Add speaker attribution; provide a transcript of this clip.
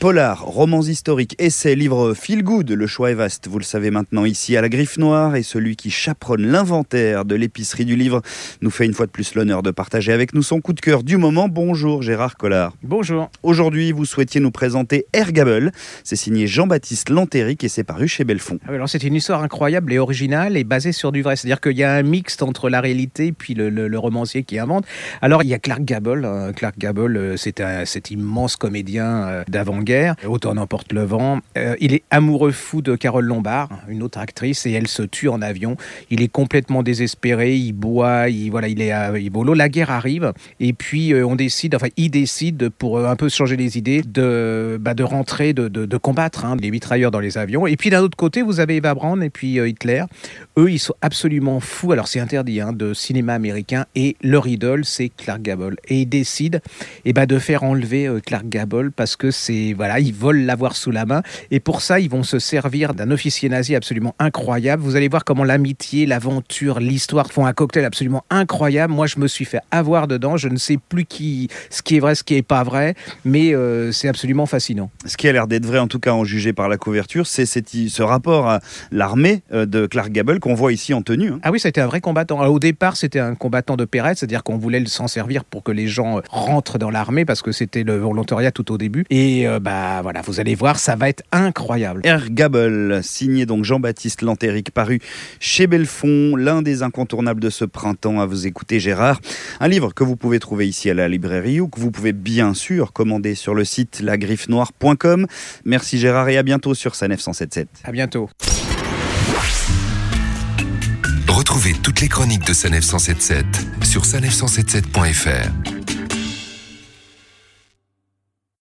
Speaker 1: Polar, romans historiques, essais, livres feel good, le choix est vaste, vous le savez maintenant ici à la Griffe Noire et celui qui chaperonne l'inventaire de l'épicerie du livre nous fait une fois de plus l'honneur de partager avec nous son coup de cœur du moment. Bonjour Gérard Collard.
Speaker 2: Bonjour.
Speaker 1: Aujourd'hui, vous souhaitiez nous présenter Ergable. C'est signé Jean-Baptiste Lantéric et c'est paru chez Belfond.
Speaker 2: Ah alors c'est une histoire incroyable et originale et basée sur du vrai. C'est-à-dire qu'il y a un mixte entre la réalité et puis le, romancier qui invente. Alors il y a Clark Gable. Hein. Clark Gable, euh, c'est cet immense comédien euh, d'avant guerre. Autant n'emporte le vent. Euh, il est amoureux fou de Carole Lombard, une autre actrice, et elle se tue en avion. Il est complètement désespéré, il boit, il, voilà, il est à il La guerre arrive, et puis euh, on décide, enfin, il décide pour euh, un peu changer les idées de, bah, de rentrer, de, de, combattre hein, les mitrailleurs dans les avions. Et puis d'un autre côté, vous avez Eva Braun et puis Hitler. Eux, ils sont absolument fous. Alors c'est interdit hein, de cinéma américain, et leur idole, c'est Clark Gable. Et ils décident et eh ben, de faire enlever Clark Gable parce que c'est voilà, ils veulent l'avoir sous la main. Et pour ça, ils vont se servir d'un officier nazi absolument incroyable. Vous allez voir comment l'amitié, l'aventure, l'histoire font un cocktail absolument incroyable. Moi, je me suis fait avoir dedans. Je ne sais plus qui, ce qui est vrai, ce qui n'est pas vrai, mais euh, c'est absolument fascinant.
Speaker 1: Ce qui a l'air d'être vrai, en tout cas en jugé par la couverture, c'est ce rapport à l'armée euh, de Clark Gable qu'on voit ici en tenue. Hein.
Speaker 2: Ah oui, c'était un vrai combattant. au départ, c'était un combattant de Perret, c'est-à-dire qu'on voulait s'en servir pour que les gens rentrent dans l'armée parce que c'était le volontariat tout au début. Et euh, bah voilà, vous allez voir, ça va être incroyable.
Speaker 1: R. Gable, signé donc Jean-Baptiste Lantéric, paru chez Belfond, l'un des incontournables de ce printemps à vous écouter Gérard. Un livre que vous pouvez trouver ici à la librairie ou que vous pouvez bien sûr commander sur le site lagriffenoire.com. Merci Gérard et à bientôt sur Sanef 177.
Speaker 2: À bientôt.
Speaker 3: Retrouvez toutes les chroniques de Sanef 177 sur sanef177.fr.